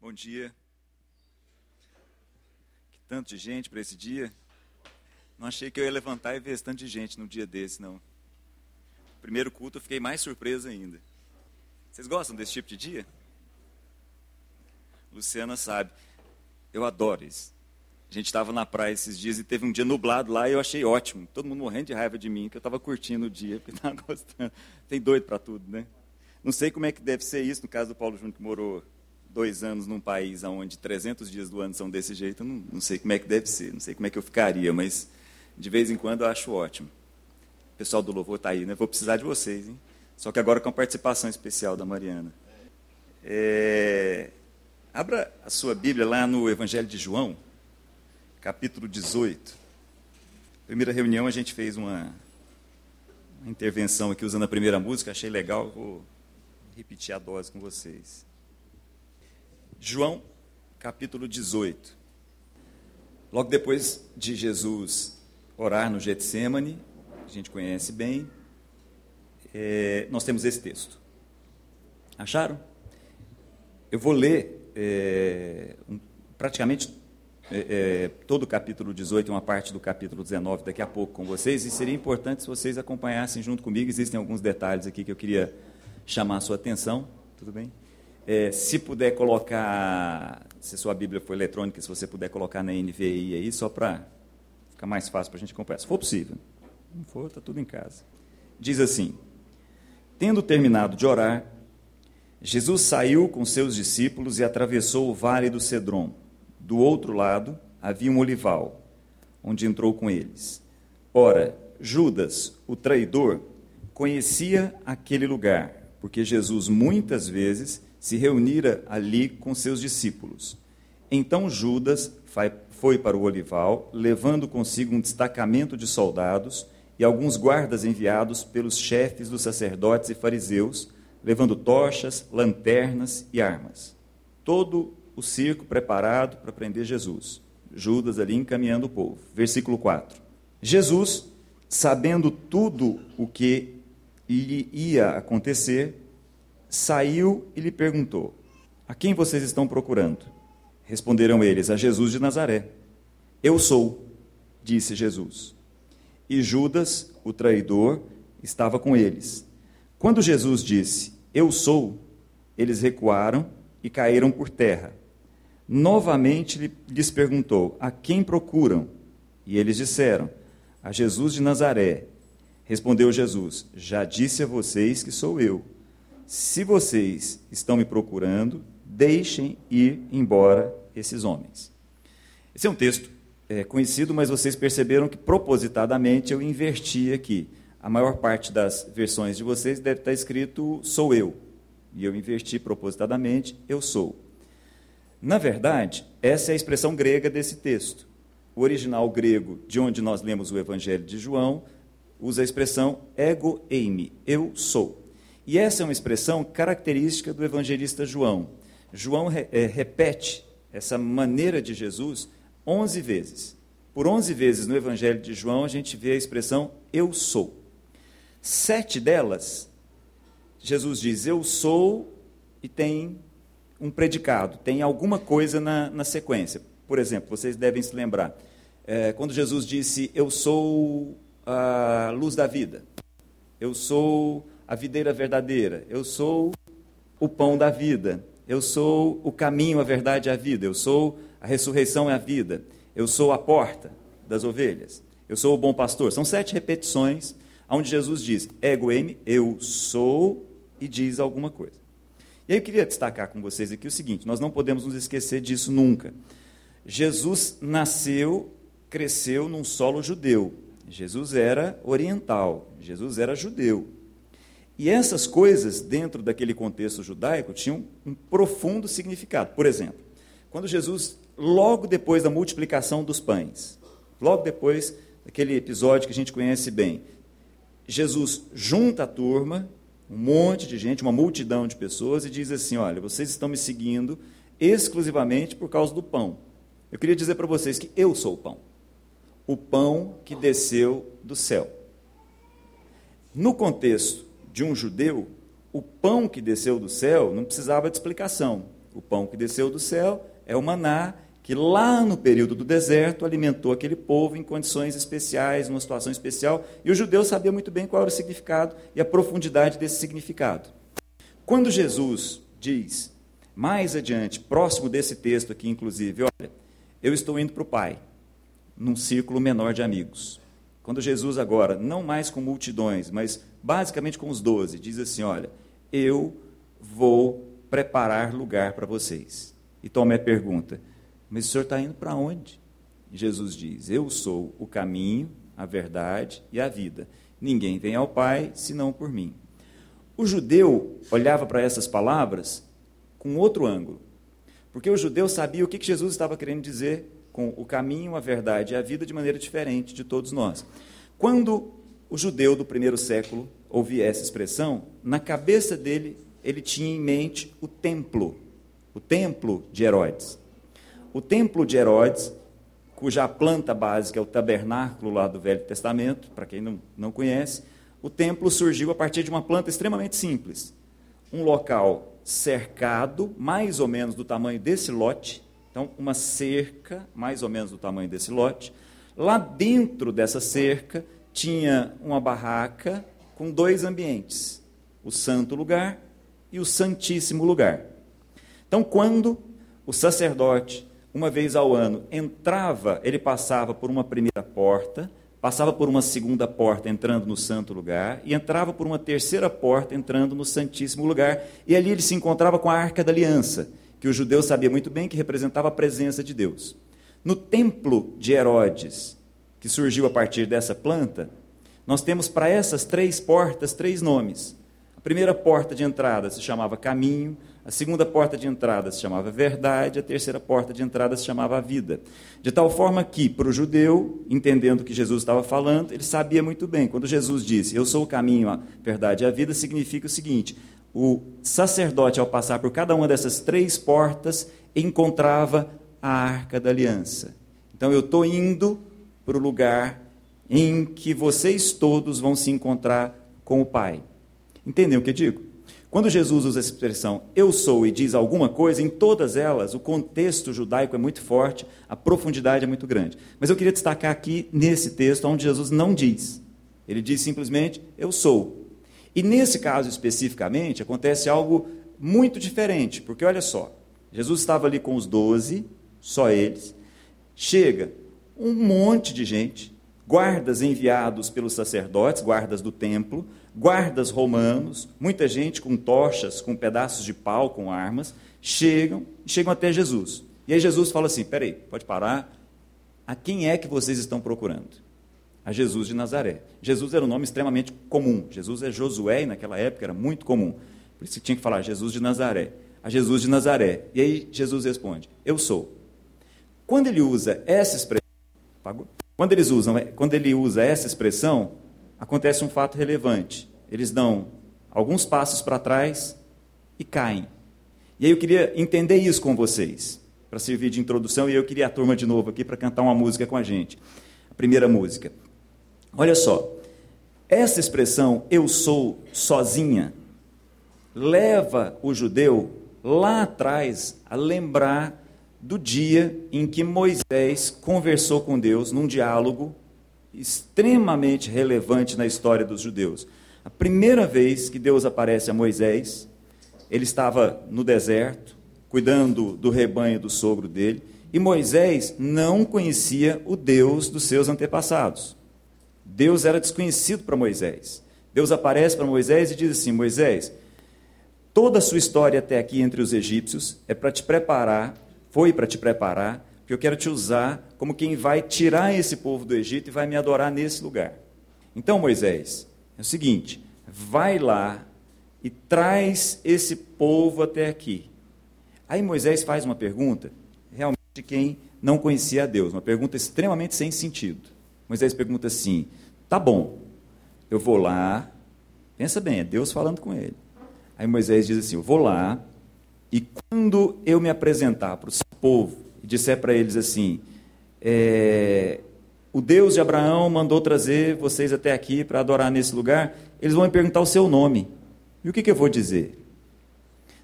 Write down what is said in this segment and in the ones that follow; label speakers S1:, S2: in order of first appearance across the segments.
S1: Bom dia. Que tanto de gente para esse dia. Não achei que eu ia levantar e ver esse tanto de gente no dia desse, não. Primeiro culto eu fiquei mais surpreso ainda. Vocês gostam desse tipo de dia? Luciana sabe. Eu adoro isso. A gente estava na praia esses dias e teve um dia nublado lá e eu achei ótimo. Todo mundo morrendo de raiva de mim, que eu estava curtindo o dia, porque estava gostando. Tem doido para tudo, né? Não sei como é que deve ser isso no caso do Paulo Júnior, que morou dois anos num país onde 300 dias do ano são desse jeito. Não, não sei como é que deve ser, não sei como é que eu ficaria, mas de vez em quando eu acho ótimo. O pessoal do louvor está aí, né? Vou precisar de vocês, hein? Só que agora com a participação especial da Mariana. É... Abra a sua Bíblia lá no Evangelho de João capítulo 18. Primeira reunião a gente fez uma, uma intervenção aqui usando a primeira música, achei legal, vou repetir a dose com vocês. João, capítulo 18. Logo depois de Jesus orar no Getsemane, a gente conhece bem, é, nós temos esse texto. Acharam? Eu vou ler é, um, praticamente é, é, todo o capítulo 18 e uma parte do capítulo 19 daqui a pouco com vocês, e seria importante se vocês acompanhassem junto comigo. Existem alguns detalhes aqui que eu queria chamar a sua atenção. Tudo bem? É, se puder colocar, se sua Bíblia for eletrônica, se você puder colocar na NVI aí, só para ficar mais fácil para a gente acompanhar. Se for possível. Não for, está tudo em casa. Diz assim: Tendo terminado de orar, Jesus saiu com seus discípulos e atravessou o vale do Cedron do outro lado havia um olival, onde entrou com eles. Ora, Judas, o traidor, conhecia aquele lugar, porque Jesus muitas vezes se reunira ali com seus discípulos. Então Judas foi para o olival, levando consigo um destacamento de soldados e alguns guardas enviados pelos chefes dos sacerdotes e fariseus, levando tochas, lanternas e armas. Todo o circo preparado para prender Jesus. Judas ali encaminhando o povo. Versículo 4. Jesus, sabendo tudo o que lhe ia acontecer, saiu e lhe perguntou: A quem vocês estão procurando? Responderam eles: A Jesus de Nazaré. Eu sou, disse Jesus. E Judas, o traidor, estava com eles. Quando Jesus disse: Eu sou, eles recuaram e caíram por terra. Novamente lhes perguntou: A quem procuram? E eles disseram: A Jesus de Nazaré. Respondeu Jesus: Já disse a vocês que sou eu. Se vocês estão me procurando, deixem ir embora esses homens. Esse é um texto é, conhecido, mas vocês perceberam que propositadamente eu inverti aqui. A maior parte das versões de vocês deve estar escrito sou eu. E eu inverti propositadamente, eu sou. Na verdade, essa é a expressão grega desse texto. O original grego, de onde nós lemos o Evangelho de João, usa a expressão ego eimi, eu sou. E essa é uma expressão característica do evangelista João. João é, repete essa maneira de Jesus 11 vezes. Por 11 vezes no Evangelho de João a gente vê a expressão eu sou. Sete delas, Jesus diz eu sou e tem um predicado, tem alguma coisa na, na sequência. Por exemplo, vocês devem se lembrar, é, quando Jesus disse: Eu sou a luz da vida, eu sou a videira verdadeira, eu sou o pão da vida, eu sou o caminho, a verdade e a vida, eu sou a ressurreição e a vida, eu sou a porta das ovelhas, eu sou o bom pastor. São sete repetições onde Jesus diz: Ego eme, eu sou, e diz alguma coisa. E aí eu queria destacar com vocês aqui o seguinte: nós não podemos nos esquecer disso nunca. Jesus nasceu, cresceu num solo judeu. Jesus era oriental, Jesus era judeu. E essas coisas, dentro daquele contexto judaico, tinham um profundo significado. Por exemplo, quando Jesus, logo depois da multiplicação dos pães, logo depois daquele episódio que a gente conhece bem, Jesus junta a turma um monte de gente, uma multidão de pessoas, e diz assim: Olha, vocês estão me seguindo exclusivamente por causa do pão. Eu queria dizer para vocês que eu sou o pão. O pão que desceu do céu. No contexto de um judeu, o pão que desceu do céu não precisava de explicação. O pão que desceu do céu é o maná que lá no período do deserto alimentou aquele povo em condições especiais, numa situação especial, e o judeu sabia muito bem qual era o significado e a profundidade desse significado. Quando Jesus diz, mais adiante, próximo desse texto aqui, inclusive, olha, eu estou indo para o Pai, num círculo menor de amigos. Quando Jesus agora, não mais com multidões, mas basicamente com os doze, diz assim: Olha, eu vou preparar lugar para vocês. E Tomé pergunta: Mas o senhor está indo para onde? Jesus diz: Eu sou o caminho, a verdade e a vida. Ninguém vem ao Pai senão por mim. O judeu olhava para essas palavras com outro ângulo. Porque o judeu sabia o que Jesus estava querendo dizer com o caminho, a verdade e a vida de maneira diferente de todos nós. Quando o judeu do primeiro século ouvia essa expressão, na cabeça dele ele tinha em mente o templo, o templo de Herodes. O templo de Herodes, cuja planta básica é o tabernáculo lá do Velho Testamento, para quem não, não conhece, o templo surgiu a partir de uma planta extremamente simples. Um local cercado, mais ou menos do tamanho desse lote, então, uma cerca, mais ou menos do tamanho desse lote. Lá dentro dessa cerca tinha uma barraca com dois ambientes: o santo lugar e o santíssimo lugar. Então, quando o sacerdote, uma vez ao ano, entrava, ele passava por uma primeira porta, passava por uma segunda porta entrando no santo lugar e entrava por uma terceira porta entrando no santíssimo lugar, e ali ele se encontrava com a arca da aliança que o judeu sabia muito bem que representava a presença de Deus. No templo de Herodes, que surgiu a partir dessa planta, nós temos para essas três portas três nomes. A primeira porta de entrada se chamava Caminho, a segunda porta de entrada se chamava Verdade, a terceira porta de entrada se chamava Vida. De tal forma que, para o judeu, entendendo o que Jesus estava falando, ele sabia muito bem. Quando Jesus disse, Eu sou o caminho, a verdade e a vida, significa o seguinte: o sacerdote, ao passar por cada uma dessas três portas, encontrava a arca da aliança. Então eu estou indo para o lugar em que vocês todos vão se encontrar com o Pai. Entendem o que eu digo? Quando Jesus usa essa expressão eu sou e diz alguma coisa, em todas elas o contexto judaico é muito forte, a profundidade é muito grande. Mas eu queria destacar aqui nesse texto onde Jesus não diz. Ele diz simplesmente eu sou. E nesse caso especificamente, acontece algo muito diferente, porque olha só, Jesus estava ali com os doze, só eles, chega um monte de gente, guardas enviados pelos sacerdotes, guardas do templo, guardas romanos, muita gente com tochas, com pedaços de pau, com armas, chegam chegam até Jesus. E aí Jesus fala assim: peraí, pode parar. A quem é que vocês estão procurando? a Jesus de Nazaré. Jesus era um nome extremamente comum. Jesus é Josué, e naquela época era muito comum. Por isso que tinha que falar Jesus de Nazaré. A Jesus de Nazaré. E aí Jesus responde: Eu sou. Quando ele usa essa expressão, quando eles usam, quando ele usa essa expressão, acontece um fato relevante. Eles dão alguns passos para trás e caem. E aí eu queria entender isso com vocês, para servir de introdução, e eu queria a turma de novo aqui para cantar uma música com a gente. A primeira música. Olha só, essa expressão eu sou sozinha leva o judeu lá atrás a lembrar do dia em que Moisés conversou com Deus num diálogo extremamente relevante na história dos judeus. A primeira vez que Deus aparece a Moisés, ele estava no deserto, cuidando do rebanho do sogro dele, e Moisés não conhecia o Deus dos seus antepassados. Deus era desconhecido para Moisés. Deus aparece para Moisés e diz assim: Moisés, toda a sua história até aqui entre os egípcios é para te preparar, foi para te preparar, porque eu quero te usar como quem vai tirar esse povo do Egito e vai me adorar nesse lugar. Então, Moisés, é o seguinte: vai lá e traz esse povo até aqui. Aí Moisés faz uma pergunta, realmente quem não conhecia a Deus, uma pergunta extremamente sem sentido. Moisés pergunta assim: tá bom, eu vou lá, pensa bem, é Deus falando com ele. Aí Moisés diz assim: eu vou lá, e quando eu me apresentar para o seu povo e disser para eles assim: é, o Deus de Abraão mandou trazer vocês até aqui para adorar nesse lugar, eles vão me perguntar o seu nome. E o que, que eu vou dizer?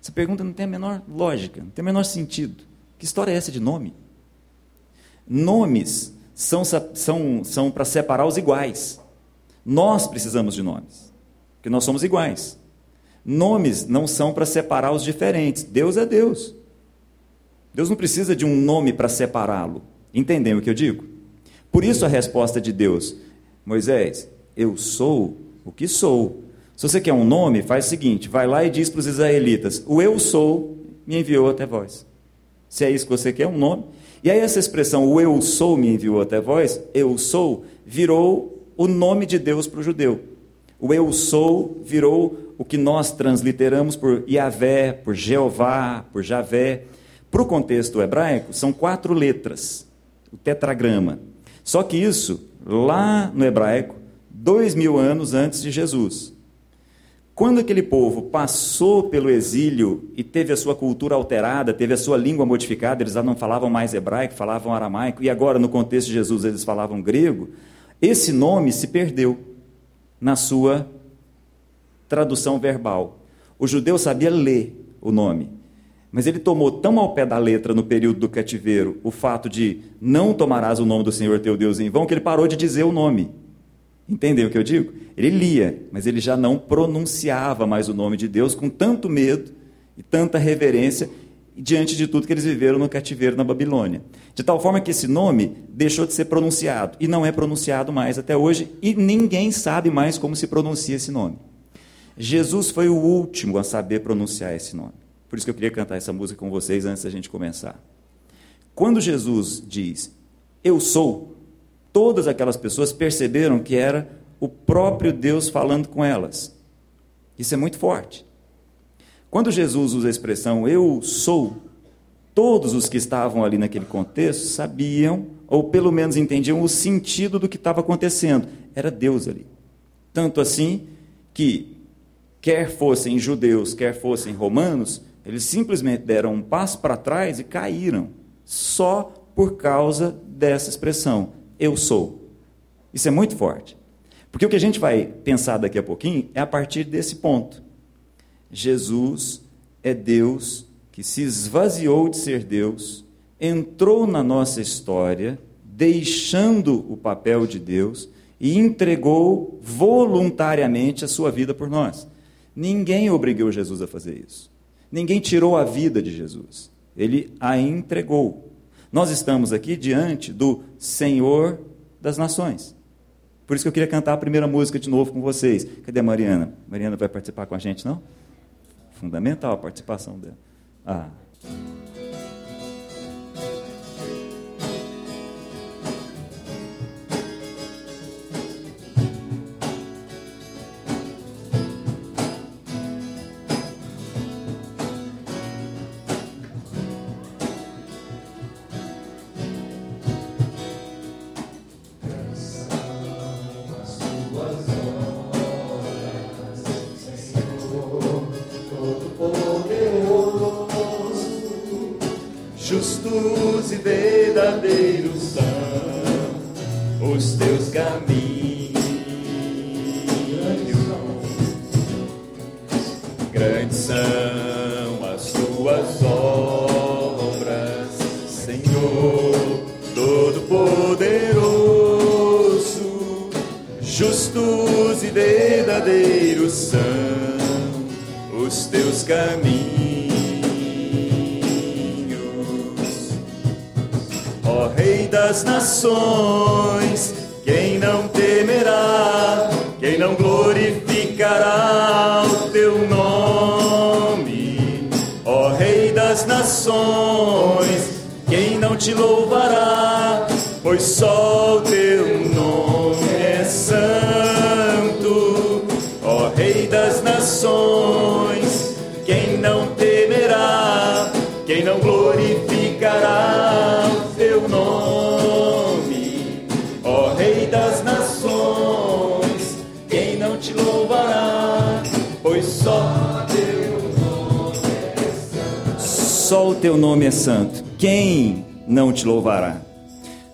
S1: Essa pergunta não tem a menor lógica, não tem o menor sentido. Que história é essa de nome? Nomes são, são, são para separar os iguais. Nós precisamos de nomes, porque nós somos iguais. Nomes não são para separar os diferentes. Deus é Deus. Deus não precisa de um nome para separá-lo. Entendem o que eu digo? Por isso a resposta de Deus: Moisés, eu sou o que sou. Se você quer um nome, faz o seguinte: vai lá e diz para os israelitas: O eu sou me enviou até vós. Se é isso que você quer, um nome. E aí, essa expressão, o eu sou me enviou até vós, eu sou, virou o nome de Deus para o judeu. O eu sou virou o que nós transliteramos por Yahvé, por Jeová, por Javé. Para o contexto hebraico, são quatro letras, o tetragrama. Só que isso, lá no hebraico, dois mil anos antes de Jesus. Quando aquele povo passou pelo exílio e teve a sua cultura alterada, teve a sua língua modificada, eles já não falavam mais hebraico, falavam aramaico, e agora, no contexto de Jesus, eles falavam grego, esse nome se perdeu na sua tradução verbal. O judeu sabia ler o nome, mas ele tomou tão ao pé da letra no período do cativeiro o fato de não tomarás o nome do Senhor teu Deus em vão, que ele parou de dizer o nome. Entendeu o que eu digo? Ele lia, mas ele já não pronunciava mais o nome de Deus com tanto medo e tanta reverência diante de tudo que eles viveram no cativeiro na Babilônia. De tal forma que esse nome deixou de ser pronunciado e não é pronunciado mais até hoje e ninguém sabe mais como se pronuncia esse nome. Jesus foi o último a saber pronunciar esse nome. Por isso que eu queria cantar essa música com vocês antes da gente começar. Quando Jesus diz, Eu sou, todas aquelas pessoas perceberam que era o próprio Deus falando com elas. Isso é muito forte. Quando Jesus usa a expressão eu sou, todos os que estavam ali naquele contexto sabiam, ou pelo menos entendiam o sentido do que estava acontecendo. Era Deus ali. Tanto assim que, quer fossem judeus, quer fossem romanos, eles simplesmente deram um passo para trás e caíram, só por causa dessa expressão eu sou. Isso é muito forte. Porque o que a gente vai pensar daqui a pouquinho é a partir desse ponto. Jesus é Deus que se esvaziou de ser Deus, entrou na nossa história, deixando o papel de Deus e entregou voluntariamente a sua vida por nós. Ninguém obrigou Jesus a fazer isso. Ninguém tirou a vida de Jesus. Ele a entregou. Nós estamos aqui diante do Senhor das nações. Por isso que eu queria cantar a primeira música de novo com vocês. Cadê a Mariana? Mariana vai participar com a gente, não? Fundamental a participação dela. Ah. Teu nome santo. Quem não te louvará?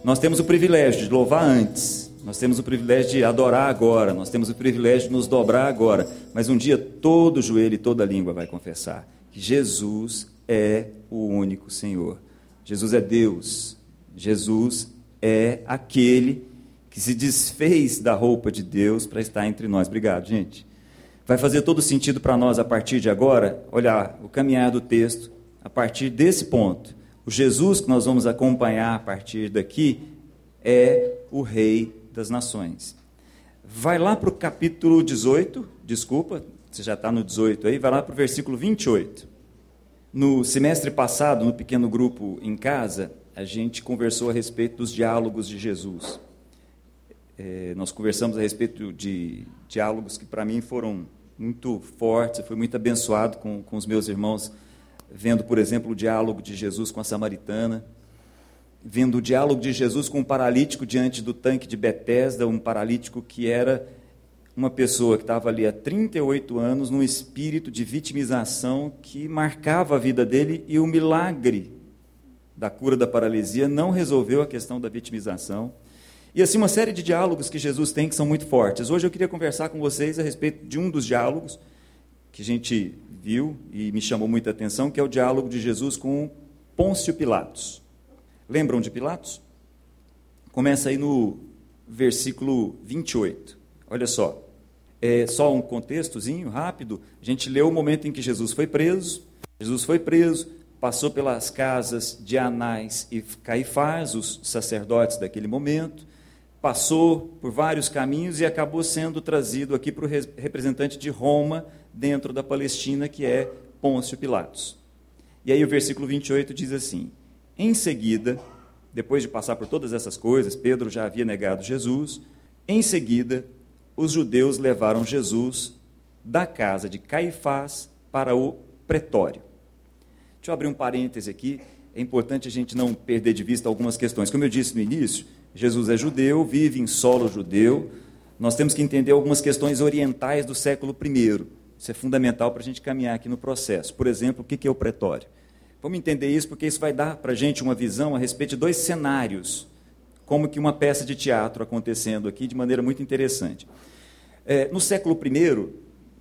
S1: Nós temos o privilégio de louvar antes Nós temos o privilégio de adorar agora, nós temos o privilégio de nos dobrar agora, mas um dia todo joelho e toda língua vai confessar que Jesus é o único Senhor. Jesus é Deus. Jesus é aquele que se desfez da roupa de Deus para estar entre nós. Obrigado, gente. Vai fazer todo sentido para nós a partir de agora olhar o caminhar do texto a partir desse ponto. O Jesus que nós vamos acompanhar a partir daqui é o Rei das Nações. Vai lá para o capítulo 18, desculpa, você já está no 18 aí, vai lá para o versículo 28. No semestre passado, no pequeno grupo em casa, a gente conversou a respeito dos diálogos de Jesus. É, nós conversamos a respeito de diálogos que para mim foram muito fortes, fui muito abençoado com, com os meus irmãos, vendo, por exemplo, o diálogo de Jesus com a samaritana, vendo o diálogo de Jesus com um paralítico diante do tanque de Betesda, um paralítico que era uma pessoa que estava ali há 38 anos num espírito de vitimização que marcava a vida dele e o milagre da cura da paralisia não resolveu a questão da vitimização. E assim uma série de diálogos que Jesus tem que são muito fortes. Hoje eu queria conversar com vocês a respeito de um dos diálogos que a gente viu e me chamou muita atenção, que é o diálogo de Jesus com Pôncio Pilatos. Lembram de Pilatos? Começa aí no versículo 28. Olha só. É só um contextozinho rápido. A gente leu o momento em que Jesus foi preso. Jesus foi preso, passou pelas casas de Anás e Caifás, os sacerdotes daquele momento, passou por vários caminhos e acabou sendo trazido aqui para o representante de Roma dentro da Palestina, que é Pôncio Pilatos. E aí o versículo 28 diz assim: em seguida, depois de passar por todas essas coisas, Pedro já havia negado Jesus. Em seguida, os judeus levaram Jesus da casa de Caifás para o pretório. Deixa eu abrir um parêntese aqui. É importante a gente não perder de vista algumas questões. Como eu disse no início, Jesus é judeu, vive em solo judeu. Nós temos que entender algumas questões orientais do século I. Isso é fundamental para a gente caminhar aqui no processo. Por exemplo, o que é o pretório? Vamos entender isso porque isso vai dar para a gente uma visão a respeito de dois cenários, como que uma peça de teatro acontecendo aqui de maneira muito interessante. É, no século I,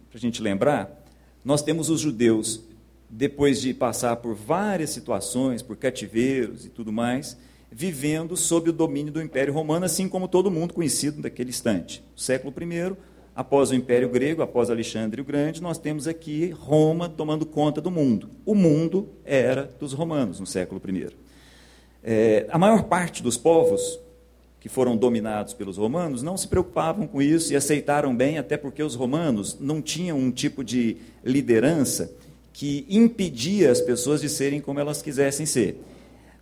S1: para a gente lembrar, nós temos os judeus, depois de passar por várias situações, por cativeiros e tudo mais, vivendo sob o domínio do Império Romano, assim como todo mundo conhecido naquele instante. século I, após o Império Grego, após Alexandre o Grande, nós temos aqui Roma tomando conta do mundo. O mundo era dos romanos no século I. É, a maior parte dos povos que foram dominados pelos romanos não se preocupavam com isso e aceitaram bem, até porque os romanos não tinham um tipo de liderança que impedia as pessoas de serem como elas quisessem ser.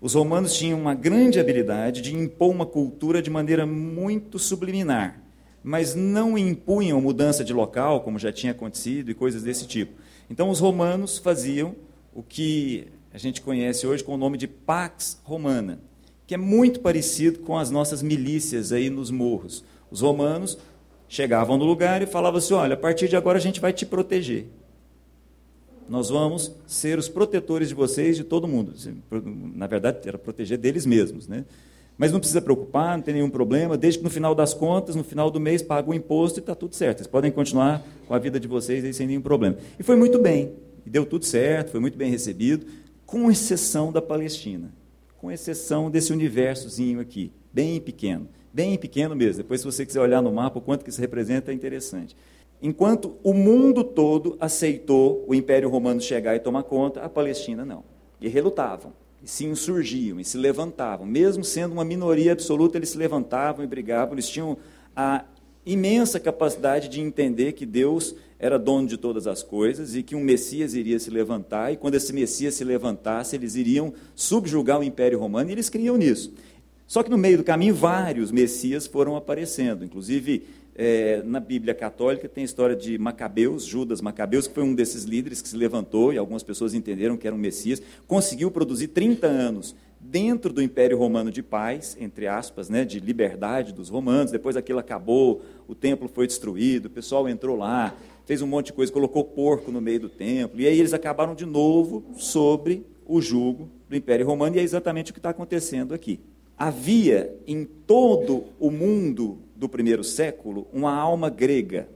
S1: Os romanos tinham uma grande habilidade de impor uma cultura de maneira muito subliminar mas não impunham mudança de local, como já tinha acontecido, e coisas desse tipo. Então, os romanos faziam o que a gente conhece hoje com o nome de Pax Romana, que é muito parecido com as nossas milícias aí nos morros. Os romanos chegavam no lugar e falavam assim: olha, a partir de agora a gente vai te proteger. Nós vamos ser os protetores de vocês, de todo mundo. Na verdade, era proteger deles mesmos, né? Mas não precisa preocupar, não tem nenhum problema, desde que no final das contas, no final do mês, paga o imposto e está tudo certo. Vocês podem continuar com a vida de vocês aí sem nenhum problema. E foi muito bem, e deu tudo certo, foi muito bem recebido, com exceção da Palestina, com exceção desse universozinho aqui, bem pequeno, bem pequeno mesmo. Depois, se você quiser olhar no mapa o quanto que isso representa, é interessante. Enquanto o mundo todo aceitou o Império Romano chegar e tomar conta, a Palestina não. E relutavam se insurgiam e se levantavam, mesmo sendo uma minoria absoluta, eles se levantavam e brigavam, eles tinham a imensa capacidade de entender que Deus era dono de todas as coisas e que um Messias iria se levantar, e quando esse Messias se levantasse, eles iriam subjugar o Império Romano, e eles criam nisso. Só que no meio do caminho, vários Messias foram aparecendo, inclusive é, na Bíblia católica tem a história de Macabeus, Judas Macabeus, que foi um desses líderes que se levantou e algumas pessoas entenderam que era um Messias, conseguiu produzir 30 anos dentro do Império Romano de paz, entre aspas, né, de liberdade dos romanos. Depois aquilo acabou, o templo foi destruído, o pessoal entrou lá, fez um monte de coisa, colocou porco no meio do templo, e aí eles acabaram de novo sobre o jugo do Império Romano, e é exatamente o que está acontecendo aqui. Havia em todo o mundo do primeiro século uma alma grega.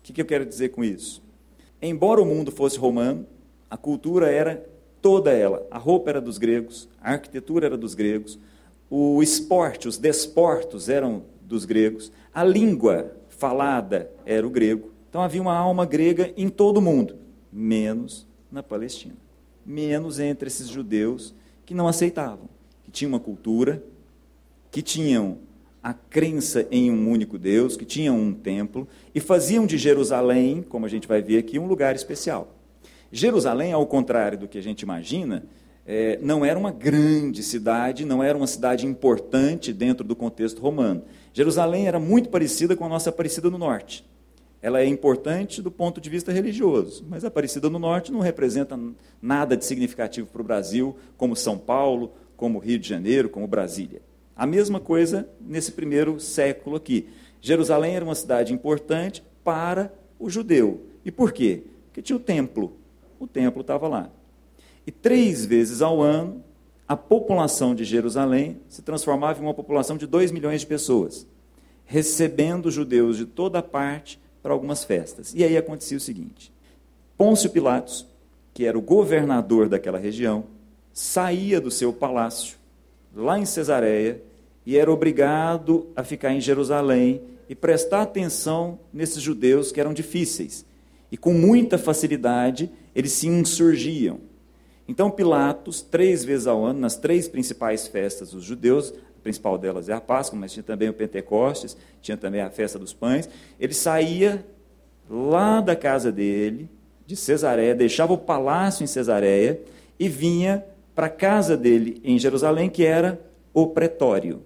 S1: O que, que eu quero dizer com isso? Embora o mundo fosse romano, a cultura era toda ela. A roupa era dos gregos, a arquitetura era dos gregos, o esporte, os desportos eram dos gregos, a língua falada era o grego. Então havia uma alma grega em todo o mundo, menos na Palestina. Menos entre esses judeus que não aceitavam, que tinham uma cultura, que tinham a crença em um único Deus, que tinham um templo e faziam de Jerusalém, como a gente vai ver aqui, um lugar especial. Jerusalém, ao contrário do que a gente imagina, é, não era uma grande cidade, não era uma cidade importante dentro do contexto romano. Jerusalém era muito parecida com a nossa Aparecida no Norte. Ela é importante do ponto de vista religioso, mas a Aparecida no Norte não representa nada de significativo para o Brasil, como São Paulo, como Rio de Janeiro, como Brasília. A mesma coisa nesse primeiro século aqui. Jerusalém era uma cidade importante para o judeu. E por quê? Porque tinha o templo. O templo estava lá. E três vezes ao ano, a população de Jerusalém se transformava em uma população de 2 milhões de pessoas, recebendo judeus de toda parte para algumas festas. E aí acontecia o seguinte: Pôncio Pilatos, que era o governador daquela região, saía do seu palácio, lá em Cesareia, e era obrigado a ficar em Jerusalém e prestar atenção nesses judeus que eram difíceis. E com muita facilidade eles se insurgiam. Então, Pilatos, três vezes ao ano, nas três principais festas dos judeus, a principal delas é a Páscoa, mas tinha também o Pentecostes, tinha também a festa dos pães, ele saía lá da casa dele, de Cesareia, deixava o palácio em Cesareia e vinha para a casa dele em Jerusalém, que era o pretório.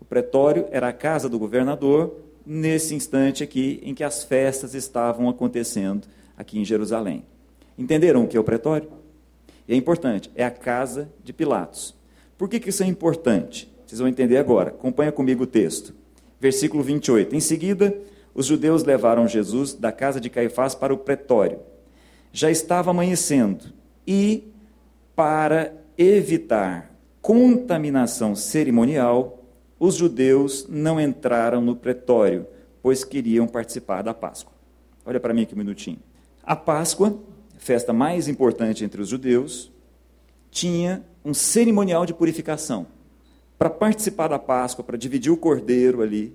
S1: O pretório era a casa do governador, nesse instante aqui em que as festas estavam acontecendo aqui em Jerusalém. Entenderam o que é o pretório? E é importante, é a casa de Pilatos. Por que, que isso é importante? Vocês vão entender agora. Acompanha comigo o texto. Versículo 28. Em seguida, os judeus levaram Jesus da casa de Caifás para o pretório. Já estava amanhecendo e, para evitar contaminação cerimonial, os judeus não entraram no pretório, pois queriam participar da Páscoa. Olha para mim aqui um minutinho. A Páscoa festa mais importante entre os judeus, tinha um cerimonial de purificação. Para participar da Páscoa, para dividir o cordeiro ali,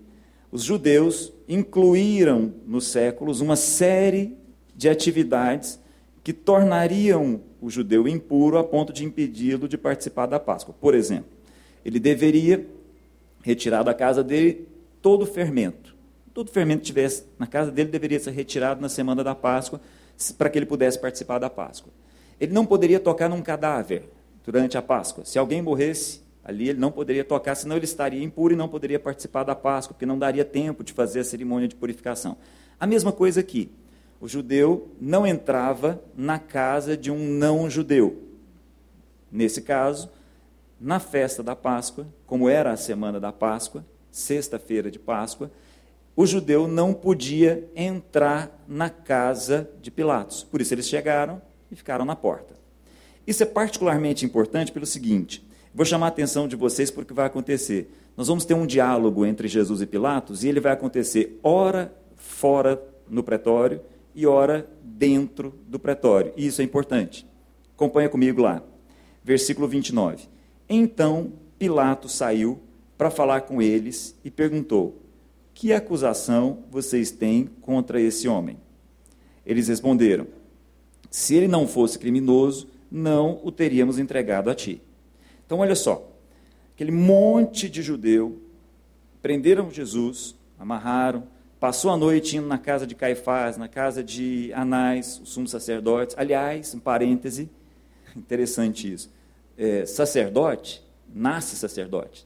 S1: os judeus incluíram nos séculos uma série de atividades que tornariam o judeu impuro a ponto de impedi-lo de participar da Páscoa. Por exemplo, ele deveria retirar da casa dele todo o fermento. Todo o fermento que tivesse na casa dele deveria ser retirado na semana da Páscoa para que ele pudesse participar da Páscoa. Ele não poderia tocar num cadáver durante a Páscoa. Se alguém morresse ali, ele não poderia tocar, senão ele estaria impuro e não poderia participar da Páscoa, porque não daria tempo de fazer a cerimônia de purificação. A mesma coisa aqui. O judeu não entrava na casa de um não-judeu. Nesse caso, na festa da Páscoa, como era a semana da Páscoa, sexta-feira de Páscoa, o judeu não podia entrar na casa de Pilatos. Por isso eles chegaram e ficaram na porta. Isso é particularmente importante pelo seguinte: vou chamar a atenção de vocês para o que vai acontecer. Nós vamos ter um diálogo entre Jesus e Pilatos e ele vai acontecer ora fora no pretório e ora dentro do pretório. E isso é importante. Acompanha comigo lá. Versículo 29. Então Pilatos saiu para falar com eles e perguntou: que acusação vocês têm contra esse homem? Eles responderam: Se ele não fosse criminoso, não o teríamos entregado a ti. Então, olha só, aquele monte de judeu prenderam Jesus, amarraram, passou a noite indo na casa de Caifás, na casa de Anás, os sumos sacerdotes. Aliás, um parêntese, interessante isso. É, sacerdote nasce sacerdote.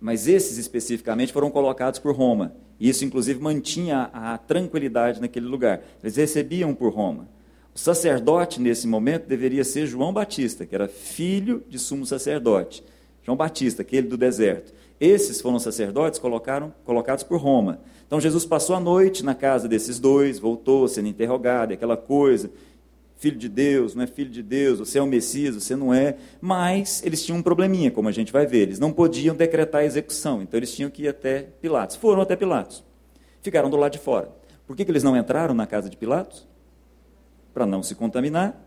S1: Mas esses especificamente foram colocados por Roma. E isso, inclusive, mantinha a, a tranquilidade naquele lugar. Eles recebiam por Roma. O sacerdote, nesse momento, deveria ser João Batista, que era filho de sumo sacerdote. João Batista, aquele do deserto. Esses foram sacerdotes colocaram, colocados por Roma. Então Jesus passou a noite na casa desses dois, voltou sendo interrogado, aquela coisa. filho de Deus, não é filho de Deus, você é o Messias, você não é. Mas eles tinham um probleminha, como a gente vai ver. Eles não podiam decretar a execução, então eles tinham que ir até Pilatos. Foram até Pilatos. Ficaram do lado de fora. Por que, que eles não entraram na casa de Pilatos? Para não se contaminar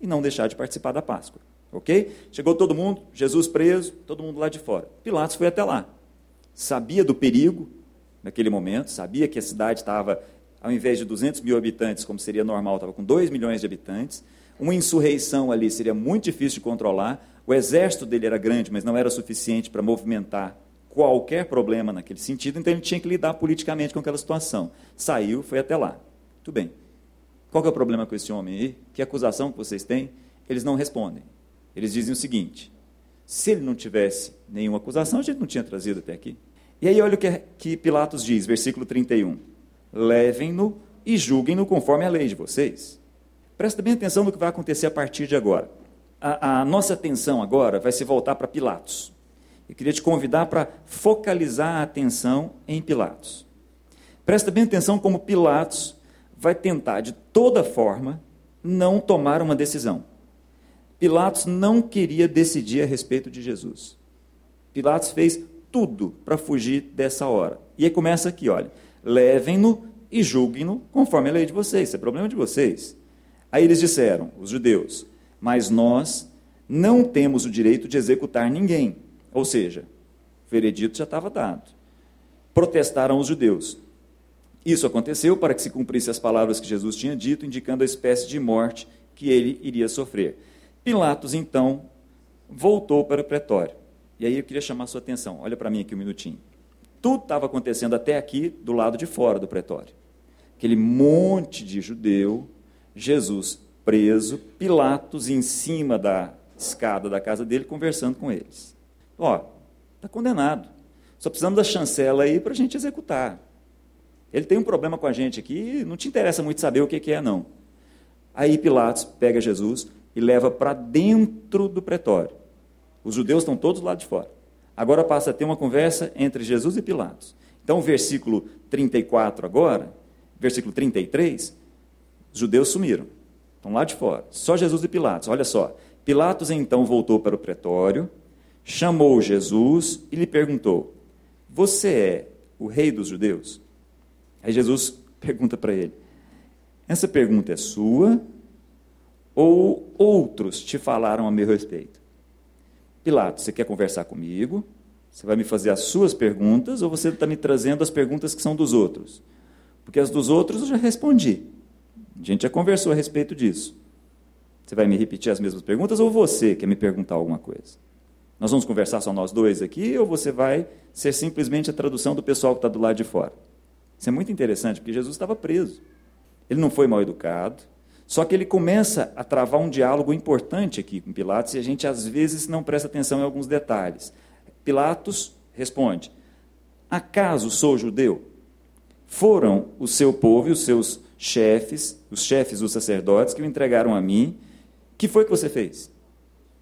S1: e não deixar de participar da Páscoa. Ok? Chegou todo mundo, Jesus preso, todo mundo lá de fora. Pilatos foi até lá. Sabia do perigo naquele momento, sabia que a cidade estava ao invés de 200 mil habitantes, como seria normal, estava com 2 milhões de habitantes. Uma insurreição ali seria muito difícil de controlar. O exército dele era grande, mas não era suficiente para movimentar qualquer problema naquele sentido, então ele tinha que lidar politicamente com aquela situação. Saiu, foi até lá. Tudo bem. Qual é o problema com esse homem aí? Que acusação que vocês têm? Eles não respondem. Eles dizem o seguinte: se ele não tivesse nenhuma acusação, a gente não tinha trazido até aqui. E aí olha o que, que Pilatos diz, versículo 31 levem-no e julguem-no conforme a lei de vocês. Presta bem atenção no que vai acontecer a partir de agora. A, a nossa atenção agora vai se voltar para Pilatos. Eu queria te convidar para focalizar a atenção em Pilatos. Presta bem atenção como Pilatos vai tentar, de toda forma, não tomar uma decisão. Pilatos não queria decidir a respeito de Jesus. Pilatos fez tudo para fugir dessa hora. E aí começa aqui, olha levem-no e julguem-no conforme a lei de vocês. Isso é problema de vocês. Aí eles disseram, os judeus, mas nós não temos o direito de executar ninguém. Ou seja, o veredito já estava dado. Protestaram os judeus. Isso aconteceu para que se cumprisse as palavras que Jesus tinha dito, indicando a espécie de morte que ele iria sofrer. Pilatos, então, voltou para o pretório. E aí eu queria chamar a sua atenção. Olha para mim aqui um minutinho. Tudo estava acontecendo até aqui do lado de fora do pretório. Aquele monte de judeu, Jesus preso, Pilatos em cima da escada da casa dele conversando com eles. Ó, está condenado. Só precisamos da chancela aí para a gente executar. Ele tem um problema com a gente aqui, não te interessa muito saber o que, que é, não. Aí Pilatos pega Jesus e leva para dentro do pretório. Os judeus estão todos lá de fora. Agora passa a ter uma conversa entre Jesus e Pilatos. Então, versículo 34 agora, versículo 33, os judeus sumiram. Estão lá de fora. Só Jesus e Pilatos. Olha só. Pilatos então voltou para o pretório, chamou Jesus e lhe perguntou: Você é o rei dos judeus? Aí Jesus pergunta para ele: Essa pergunta é sua ou outros te falaram a meu respeito? Pilatos, você quer conversar comigo? Você vai me fazer as suas perguntas ou você está me trazendo as perguntas que são dos outros? Porque as dos outros eu já respondi. A gente já conversou a respeito disso. Você vai me repetir as mesmas perguntas ou você quer me perguntar alguma coisa? Nós vamos conversar só nós dois aqui ou você vai ser simplesmente a tradução do pessoal que está do lado de fora? Isso é muito interessante, porque Jesus estava preso. Ele não foi mal educado, só que ele começa a travar um diálogo importante aqui com Pilatos e a gente às vezes não presta atenção em alguns detalhes. Pilatos responde: Acaso sou judeu? Foram o seu povo e os seus chefes, os chefes dos sacerdotes, que o entregaram a mim. que foi que você fez?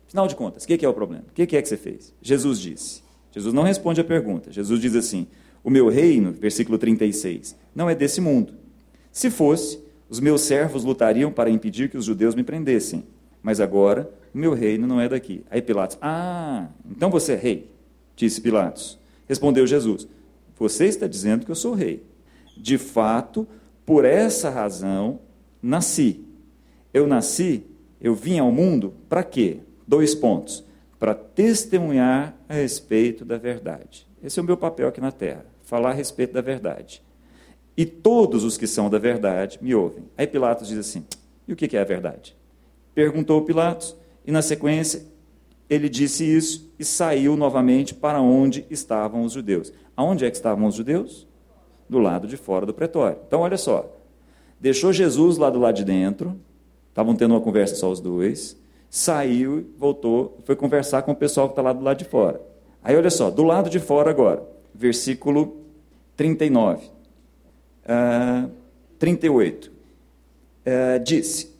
S1: Afinal de contas, o que é o problema? O que é que você fez? Jesus disse. Jesus não responde a pergunta. Jesus diz assim: O meu reino, versículo 36, não é desse mundo. Se fosse, os meus servos lutariam para impedir que os judeus me prendessem. Mas agora, o meu reino não é daqui. Aí Pilatos, ah, então você é rei? Disse Pilatos. Respondeu Jesus, você está dizendo que eu sou rei. De fato, por essa razão, nasci. Eu nasci, eu vim ao mundo para quê? Dois pontos. Para testemunhar a respeito da verdade. Esse é o meu papel aqui na terra, falar a respeito da verdade. E todos os que são da verdade me ouvem. Aí Pilatos diz assim: e o que é a verdade? Perguntou Pilatos, e na sequência ele disse isso e saiu novamente para onde estavam os judeus. Aonde é que estavam os judeus? Do lado de fora do pretório. Então, olha só. Deixou Jesus lá do lado de dentro, estavam tendo uma conversa só os dois, saiu, voltou, foi conversar com o pessoal que está lá do lado de fora. Aí, olha só, do lado de fora agora, versículo 39 uh, 38. Uh, disse: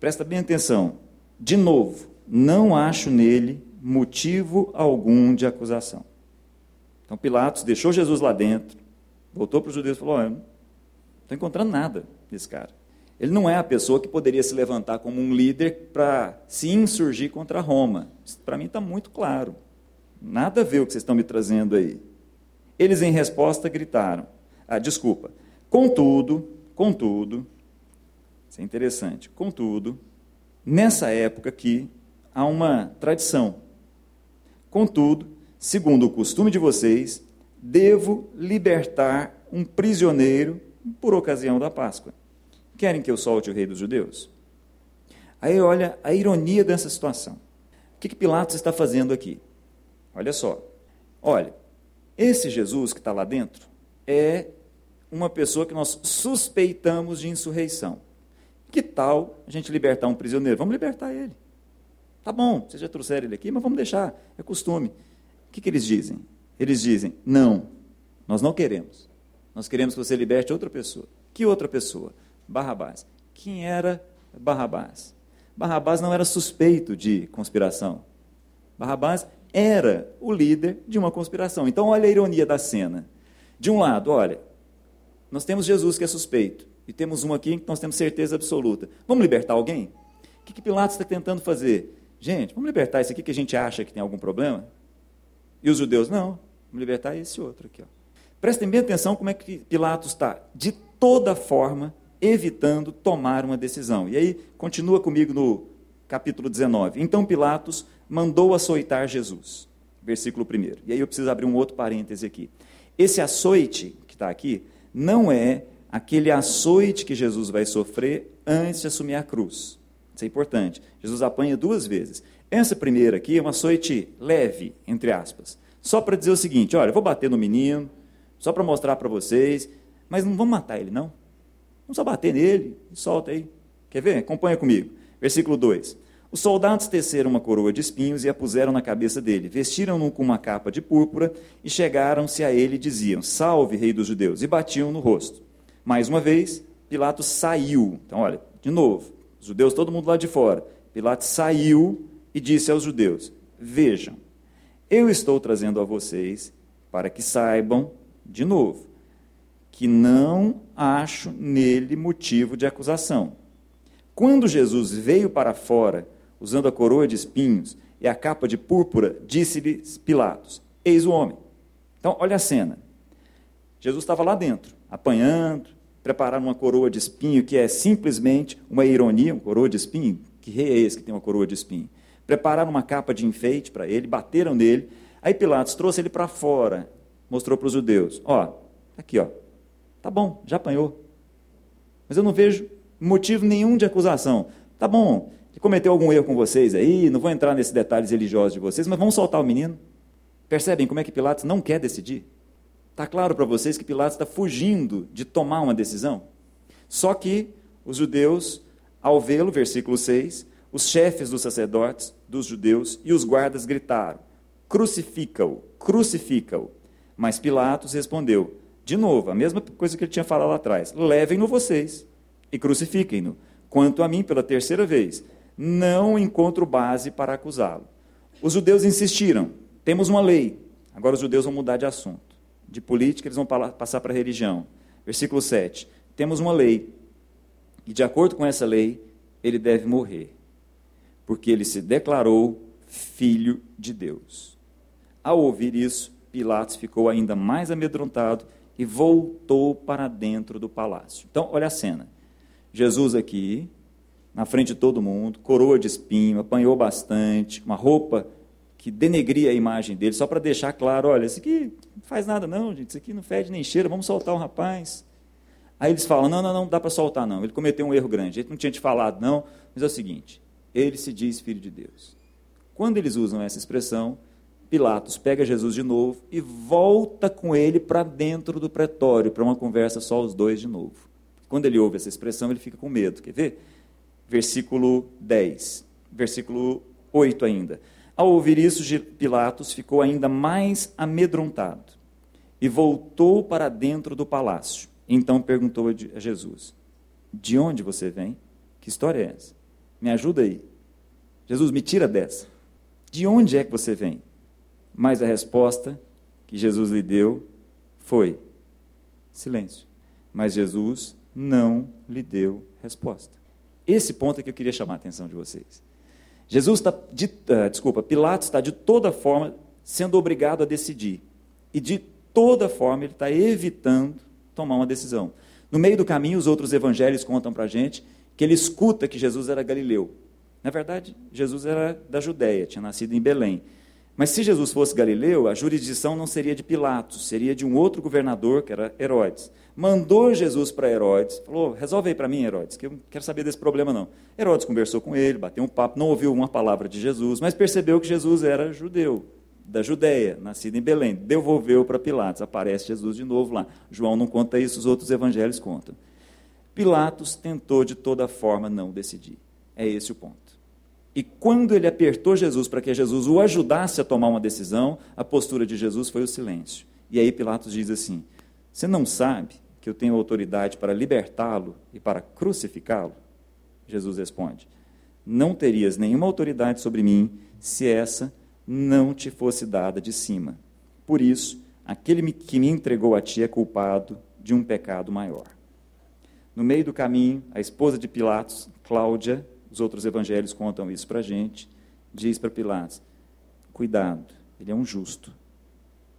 S1: presta bem atenção, de novo, não acho nele motivo algum de acusação. Então Pilatos deixou Jesus lá dentro, voltou para os judeus e falou: não estou encontrando nada desse cara. Ele não é a pessoa que poderia se levantar como um líder para se insurgir contra Roma. Para mim está muito claro. Nada a ver o que vocês estão me trazendo aí. Eles, em resposta, gritaram: ah, desculpa. Contudo, contudo, isso é interessante. Contudo, nessa época aqui, há uma tradição. Contudo, segundo o costume de vocês, devo libertar um prisioneiro por ocasião da Páscoa. Querem que eu solte o rei dos judeus? Aí olha a ironia dessa situação. O que, que Pilatos está fazendo aqui? Olha só. Olha, esse Jesus que está lá dentro é uma pessoa que nós suspeitamos de insurreição. Que tal a gente libertar um prisioneiro? Vamos libertar ele. Tá bom, vocês já trouxeram ele aqui, mas vamos deixar, é costume. O que, que eles dizem? Eles dizem: não, nós não queremos. Nós queremos que você liberte outra pessoa. Que outra pessoa? Barrabás. Quem era Barrabás? Barrabás não era suspeito de conspiração. Barrabás era o líder de uma conspiração. Então, olha a ironia da cena. De um lado, olha, nós temos Jesus que é suspeito, e temos um aqui que nós temos certeza absoluta. Vamos libertar alguém? O que, que Pilatos está tentando fazer? Gente, vamos libertar esse aqui que a gente acha que tem algum problema? E os judeus, não, vamos libertar esse outro aqui. Ó. Prestem bem atenção como é que Pilatos está, de toda forma, evitando tomar uma decisão. E aí, continua comigo no capítulo 19. Então Pilatos mandou açoitar Jesus. Versículo 1. E aí eu preciso abrir um outro parêntese aqui. Esse açoite que está aqui não é aquele açoite que Jesus vai sofrer antes de assumir a cruz. Isso é importante. Jesus apanha duas vezes. Essa primeira aqui é um açoite leve, entre aspas. Só para dizer o seguinte: olha, eu vou bater no menino, só para mostrar para vocês, mas não vamos matar ele, não. Vamos só bater nele solta aí. Quer ver? Acompanha comigo. Versículo 2. Os soldados teceram uma coroa de espinhos e a puseram na cabeça dele. Vestiram-no com uma capa de púrpura e chegaram-se a ele e diziam: Salve, rei dos judeus! E batiam no rosto. Mais uma vez, Pilatos saiu. Então, olha, de novo, os judeus, todo mundo lá de fora. Pilatos saiu e disse aos judeus: Vejam, eu estou trazendo a vocês para que saibam de novo, que não acho nele motivo de acusação. Quando Jesus veio para fora, usando a coroa de espinhos e a capa de púrpura, disse-lhes Pilatos: Eis o homem. Então, olha a cena. Jesus estava lá dentro, apanhando, prepararam uma coroa de espinho, que é simplesmente uma ironia, uma coroa de espinho. Que rei é esse que tem uma coroa de espinho? Prepararam uma capa de enfeite para ele, bateram nele. Aí Pilatos trouxe ele para fora mostrou para os judeus: Ó, tá aqui, ó, tá bom, já apanhou. Mas eu não vejo motivo nenhum de acusação. Tá bom, ele cometeu algum erro com vocês aí, não vou entrar nesses detalhes religiosos de vocês, mas vamos soltar o menino. Percebem como é que Pilatos não quer decidir? Está claro para vocês que Pilatos está fugindo de tomar uma decisão? Só que os judeus, ao vê-lo, versículo 6, os chefes dos sacerdotes, dos judeus e os guardas gritaram: crucifica-o, crucifica-o. Mas Pilatos respondeu, de novo, a mesma coisa que ele tinha falado lá atrás: levem-no vocês e crucifiquem-no. Quanto a mim, pela terceira vez, não encontro base para acusá-lo. Os judeus insistiram: temos uma lei. Agora os judeus vão mudar de assunto. De política, eles vão passar para a religião. Versículo 7. Temos uma lei. E de acordo com essa lei, ele deve morrer. Porque ele se declarou filho de Deus. Ao ouvir isso, Pilatos ficou ainda mais amedrontado e voltou para dentro do palácio. Então, olha a cena. Jesus aqui, na frente de todo mundo, coroa de espinho, apanhou bastante, uma roupa que denegria a imagem dele, só para deixar claro, olha, isso aqui não faz nada não, gente, isso aqui não fede nem cheira, vamos soltar o rapaz. Aí eles falam, não, não, não, dá para soltar não, ele cometeu um erro grande, gente não tinha te falado não, mas é o seguinte, ele se diz filho de Deus. Quando eles usam essa expressão, Pilatos pega Jesus de novo e volta com ele para dentro do pretório, para uma conversa só os dois de novo. Quando ele ouve essa expressão, ele fica com medo. Quer ver? Versículo 10, versículo 8 ainda. Ao ouvir isso, Pilatos ficou ainda mais amedrontado e voltou para dentro do palácio. Então perguntou a Jesus: De onde você vem? Que história é essa? Me ajuda aí. Jesus, me tira dessa. De onde é que você vem? Mas a resposta que Jesus lhe deu foi silêncio. Mas Jesus não lhe deu resposta. Esse ponto é que eu queria chamar a atenção de vocês. Jesus está, de, uh, desculpa, Pilatos está de toda forma sendo obrigado a decidir. E de toda forma ele está evitando tomar uma decisão. No meio do caminho, os outros evangelhos contam para a gente que ele escuta que Jesus era galileu. Na verdade, Jesus era da Judéia, tinha nascido em Belém. Mas se Jesus fosse galileu, a jurisdição não seria de Pilatos, seria de um outro governador, que era Herodes. Mandou Jesus para Herodes, falou: resolve aí para mim, Herodes, que eu não quero saber desse problema não. Herodes conversou com ele, bateu um papo, não ouviu uma palavra de Jesus, mas percebeu que Jesus era judeu, da Judéia, nascido em Belém. Devolveu para Pilatos, aparece Jesus de novo lá. João não conta isso, os outros evangelhos contam. Pilatos tentou de toda forma não decidir. É esse o ponto. E quando ele apertou Jesus para que Jesus o ajudasse a tomar uma decisão, a postura de Jesus foi o silêncio. E aí Pilatos diz assim: Você não sabe que eu tenho autoridade para libertá-lo e para crucificá-lo? Jesus responde: Não terias nenhuma autoridade sobre mim se essa não te fosse dada de cima. Por isso, aquele que me entregou a ti é culpado de um pecado maior. No meio do caminho, a esposa de Pilatos, Cláudia, os outros evangelhos contam isso para a gente, diz para Pilatos: cuidado, ele é um justo.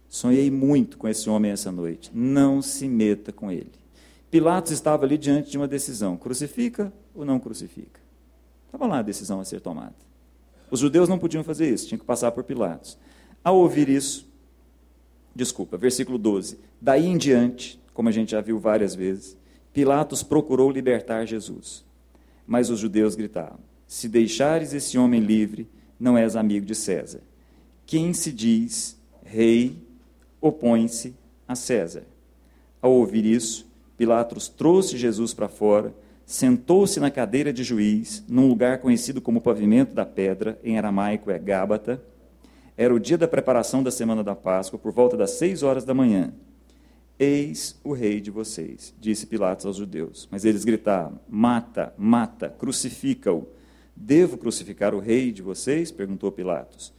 S1: Sonhei muito com esse homem essa noite, não se meta com ele. Pilatos estava ali diante de uma decisão: crucifica ou não crucifica? Estava lá a decisão a ser tomada. Os judeus não podiam fazer isso, tinham que passar por Pilatos. Ao ouvir isso, desculpa, versículo 12: daí em diante, como a gente já viu várias vezes, Pilatos procurou libertar Jesus. Mas os judeus gritavam: Se deixares esse homem livre, não és amigo de César. Quem se diz rei opõe-se a César. Ao ouvir isso, Pilatos trouxe Jesus para fora, sentou-se na cadeira de juiz, num lugar conhecido como pavimento da pedra, em aramaico é Gábata. Era o dia da preparação da semana da Páscoa, por volta das seis horas da manhã. Eis o rei de vocês, disse Pilatos aos judeus. Mas eles gritaram: Mata, mata, crucifica-o. Devo crucificar o rei de vocês? perguntou Pilatos.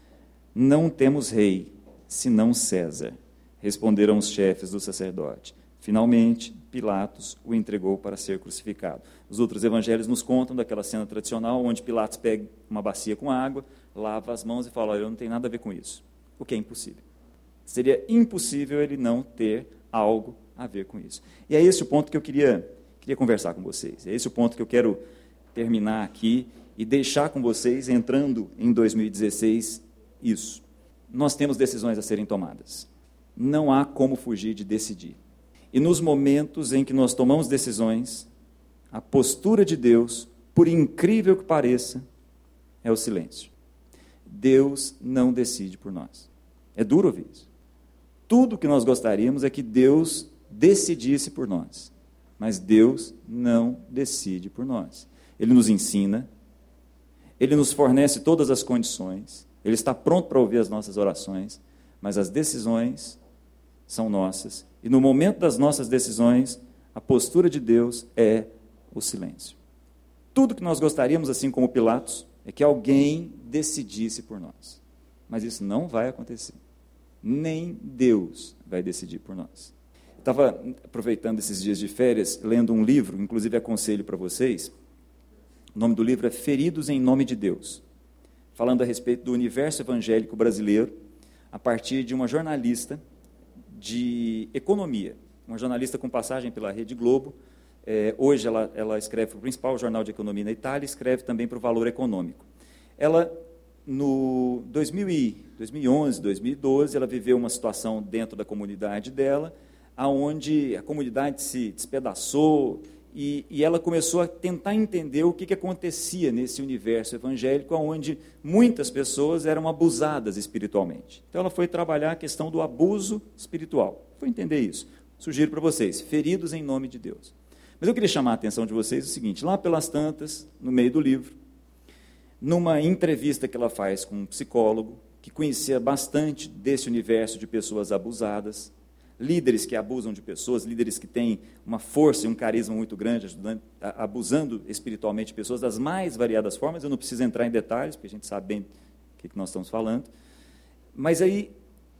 S1: Não temos rei, senão César, responderam os chefes do sacerdote. Finalmente, Pilatos o entregou para ser crucificado. Os outros evangelhos nos contam daquela cena tradicional onde Pilatos pega uma bacia com água, lava as mãos e fala: Eu não tenho nada a ver com isso. O que é impossível. Seria impossível ele não ter algo a ver com isso. E é esse o ponto que eu queria, queria conversar com vocês. É esse o ponto que eu quero terminar aqui e deixar com vocês, entrando em 2016, isso. Nós temos decisões a serem tomadas. Não há como fugir de decidir. E nos momentos em que nós tomamos decisões, a postura de Deus, por incrível que pareça, é o silêncio. Deus não decide por nós. É duro ouvir isso. Tudo que nós gostaríamos é que Deus decidisse por nós. Mas Deus não decide por nós. Ele nos ensina, ele nos fornece todas as condições, ele está pronto para ouvir as nossas orações, mas as decisões são nossas. E no momento das nossas decisões, a postura de Deus é o silêncio. Tudo que nós gostaríamos, assim como Pilatos, é que alguém decidisse por nós. Mas isso não vai acontecer nem Deus vai decidir por nós. Estava aproveitando esses dias de férias, lendo um livro, inclusive aconselho para vocês. O nome do livro é Feridos em Nome de Deus, falando a respeito do universo evangélico brasileiro, a partir de uma jornalista de economia, uma jornalista com passagem pela Rede Globo. É, hoje ela, ela escreve para o principal jornal de economia na Itália, escreve também para o Valor Econômico. Ela no 2000 2011, 2012, ela viveu uma situação dentro da comunidade dela, aonde a comunidade se despedaçou e, e ela começou a tentar entender o que, que acontecia nesse universo evangélico, onde muitas pessoas eram abusadas espiritualmente. Então ela foi trabalhar a questão do abuso espiritual. Foi entender isso. Sugiro para vocês, feridos em nome de Deus. Mas eu queria chamar a atenção de vocês o seguinte: lá pelas tantas, no meio do livro, numa entrevista que ela faz com um psicólogo, que conhecia bastante desse universo de pessoas abusadas, líderes que abusam de pessoas, líderes que têm uma força e um carisma muito grande, ajudando, abusando espiritualmente de pessoas das mais variadas formas. Eu não preciso entrar em detalhes, porque a gente sabe bem o que, que nós estamos falando. Mas aí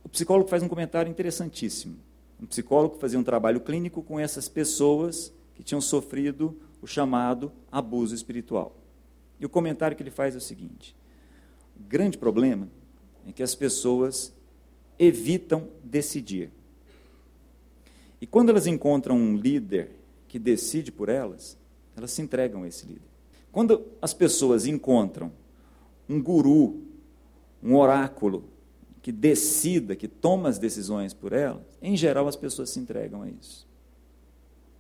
S1: o psicólogo faz um comentário interessantíssimo. Um psicólogo fazia um trabalho clínico com essas pessoas que tinham sofrido o chamado abuso espiritual. E o comentário que ele faz é o seguinte: o grande problema é que as pessoas evitam decidir. E quando elas encontram um líder que decide por elas, elas se entregam a esse líder. Quando as pessoas encontram um guru, um oráculo que decida, que toma as decisões por elas, em geral as pessoas se entregam a isso.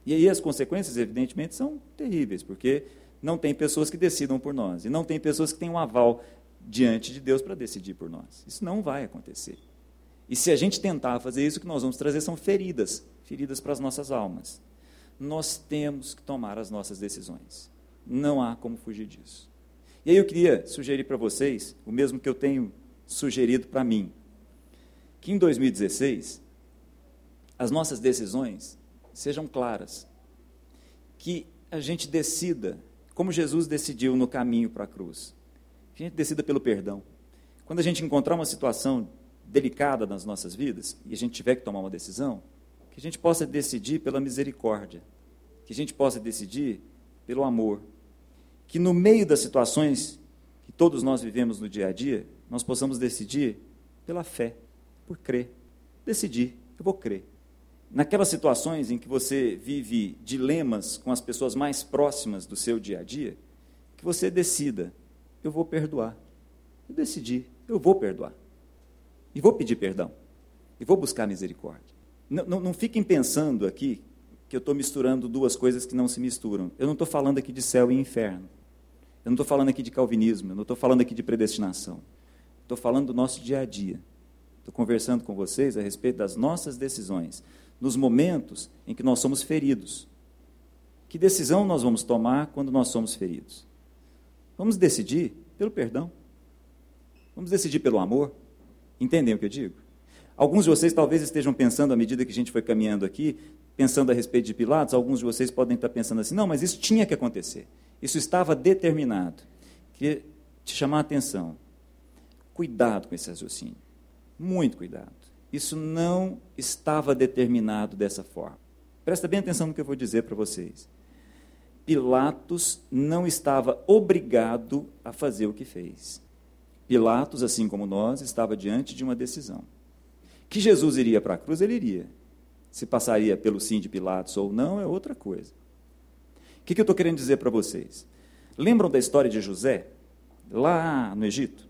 S1: E aí as consequências, evidentemente, são terríveis, porque não tem pessoas que decidam por nós, e não tem pessoas que têm um aval diante de Deus para decidir por nós. Isso não vai acontecer. E se a gente tentar fazer isso, o que nós vamos trazer são feridas, feridas para as nossas almas. Nós temos que tomar as nossas decisões. Não há como fugir disso. E aí eu queria sugerir para vocês, o mesmo que eu tenho sugerido para mim, que em 2016 as nossas decisões sejam claras. Que a gente decida, como Jesus decidiu no caminho para a cruz. Que a gente decida pelo perdão. Quando a gente encontrar uma situação delicada nas nossas vidas e a gente tiver que tomar uma decisão, que a gente possa decidir pela misericórdia, que a gente possa decidir pelo amor, que no meio das situações que todos nós vivemos no dia a dia, nós possamos decidir pela fé, por crer. Decidir, eu vou crer naquelas situações em que você vive dilemas com as pessoas mais próximas do seu dia a dia, que você decida: eu vou perdoar. Eu decidi, eu vou perdoar. E vou pedir perdão. E vou buscar misericórdia. Não, não, não fiquem pensando aqui que eu estou misturando duas coisas que não se misturam. Eu não estou falando aqui de céu e inferno. Eu não estou falando aqui de calvinismo. Eu não estou falando aqui de predestinação. Estou falando do nosso dia a dia. Estou conversando com vocês a respeito das nossas decisões nos momentos em que nós somos feridos. Que decisão nós vamos tomar quando nós somos feridos? Vamos decidir pelo perdão. Vamos decidir pelo amor. Entendem o que eu digo? Alguns de vocês talvez estejam pensando, à medida que a gente foi caminhando aqui, pensando a respeito de Pilatos, alguns de vocês podem estar pensando assim: não, mas isso tinha que acontecer. Isso estava determinado. Queria te chamar a atenção. Cuidado com esse raciocínio. Muito cuidado. Isso não estava determinado dessa forma. Presta bem atenção no que eu vou dizer para vocês. Pilatos não estava obrigado a fazer o que fez. Pilatos, assim como nós, estava diante de uma decisão. Que Jesus iria para a cruz, ele iria. Se passaria pelo sim de Pilatos ou não, é outra coisa. O que, que eu estou querendo dizer para vocês? Lembram da história de José, lá no Egito?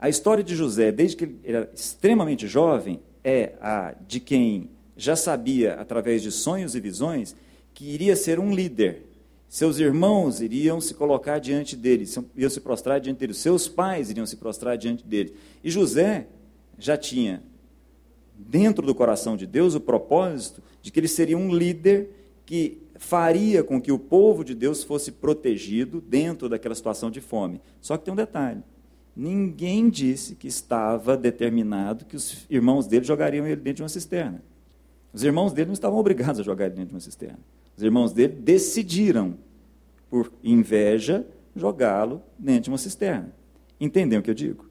S1: A história de José, desde que ele era extremamente jovem, é a de quem já sabia, através de sonhos e visões, que iria ser um líder. Seus irmãos iriam se colocar diante dele, iam se prostrar diante dele, seus pais iriam se prostrar diante dele. E José já tinha, dentro do coração de Deus, o propósito de que ele seria um líder que faria com que o povo de Deus fosse protegido dentro daquela situação de fome. Só que tem um detalhe: ninguém disse que estava determinado que os irmãos dele jogariam ele dentro de uma cisterna. Os irmãos dele não estavam obrigados a jogar ele dentro de uma cisterna. Os irmãos dele decidiram, por inveja, jogá-lo dentro de uma cisterna. Entendem o que eu digo?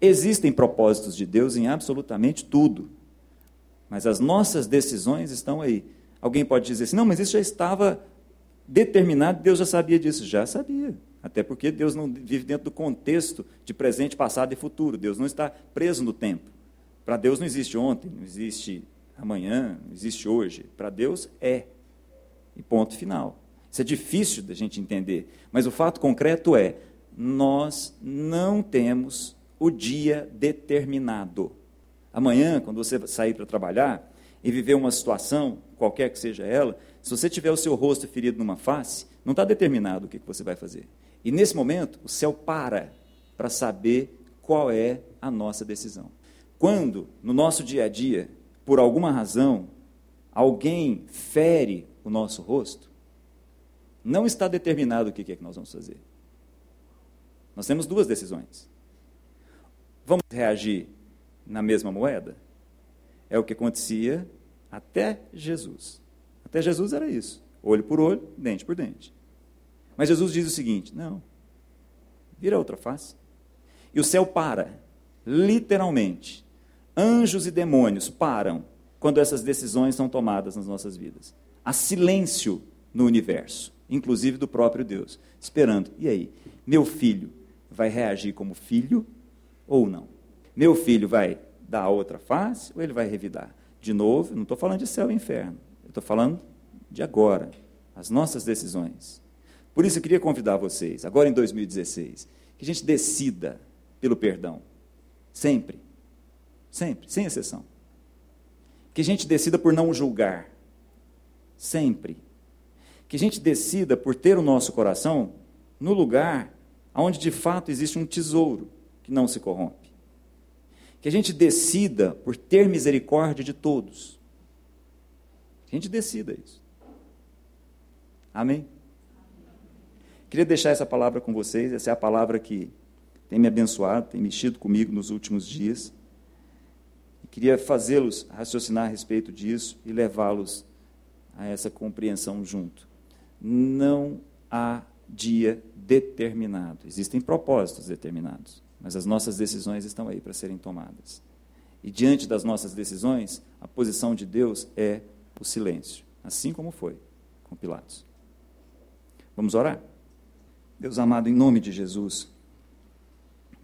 S1: Existem propósitos de Deus em absolutamente tudo. Mas as nossas decisões estão aí. Alguém pode dizer assim: não, mas isso já estava determinado, Deus já sabia disso. Já sabia. Até porque Deus não vive dentro do contexto de presente, passado e futuro. Deus não está preso no tempo. Para Deus não existe ontem, não existe amanhã, não existe hoje. Para Deus é. E ponto final. Isso é difícil da gente entender. Mas o fato concreto é: nós não temos o dia determinado. Amanhã, quando você sair para trabalhar e viver uma situação, qualquer que seja ela, se você tiver o seu rosto ferido numa face, não está determinado o que você vai fazer. E nesse momento, o céu para para saber qual é a nossa decisão. Quando, no nosso dia a dia, por alguma razão, alguém fere o nosso rosto, não está determinado o que é que nós vamos fazer. Nós temos duas decisões. Vamos reagir na mesma moeda? É o que acontecia até Jesus. Até Jesus era isso: olho por olho, dente por dente. Mas Jesus diz o seguinte: não, vira outra face. E o céu para, literalmente. Anjos e demônios param quando essas decisões são tomadas nas nossas vidas. há silêncio no universo, inclusive do próprio Deus, esperando. E aí, meu filho vai reagir como filho ou não? Meu filho vai dar outra face ou ele vai revidar? De novo, não estou falando de céu e inferno, estou falando de agora, as nossas decisões. Por isso eu queria convidar vocês, agora em 2016, que a gente decida pelo perdão. Sempre. Sempre, sem exceção. Que a gente decida por não julgar. Sempre. Que a gente decida por ter o nosso coração no lugar onde de fato existe um tesouro que não se corrompe. Que a gente decida por ter misericórdia de todos. Que a gente decida isso. Amém? Queria deixar essa palavra com vocês, essa é a palavra que tem me abençoado, tem mexido comigo nos últimos dias. queria fazê-los raciocinar a respeito disso e levá-los a essa compreensão junto. Não há dia determinado. Existem propósitos determinados, mas as nossas decisões estão aí para serem tomadas. E diante das nossas decisões, a posição de Deus é o silêncio, assim como foi com Pilatos. Vamos orar? Deus amado, em nome de Jesus,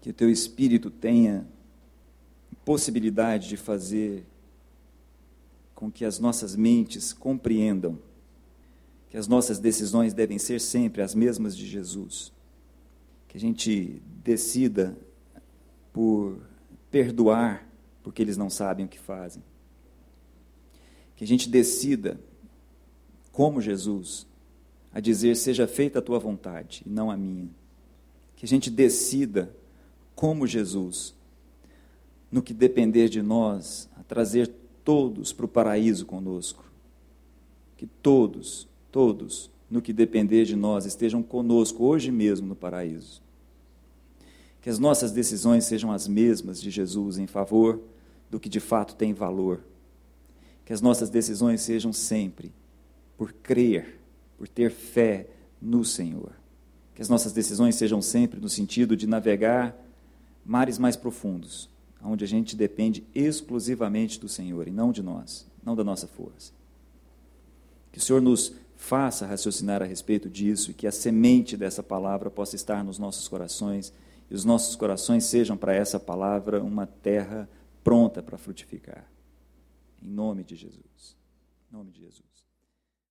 S1: que o teu espírito tenha possibilidade de fazer com que as nossas mentes compreendam que as nossas decisões devem ser sempre as mesmas de Jesus. Que a gente decida por perdoar porque eles não sabem o que fazem. Que a gente decida, como Jesus, a dizer: seja feita a tua vontade e não a minha. Que a gente decida, como Jesus, no que depender de nós, a trazer todos para o paraíso conosco. Que todos todos, no que depender de nós, estejam conosco hoje mesmo no paraíso. Que as nossas decisões sejam as mesmas de Jesus em favor do que de fato tem valor. Que as nossas decisões sejam sempre por crer, por ter fé no Senhor. Que as nossas decisões sejam sempre no sentido de navegar mares mais profundos, onde a gente depende exclusivamente do Senhor e não de nós, não da nossa força. Que o Senhor nos faça raciocinar a respeito disso e que a semente dessa palavra possa estar nos nossos corações e os nossos corações sejam para essa palavra uma terra pronta para frutificar. Em nome de Jesus. Em nome de Jesus.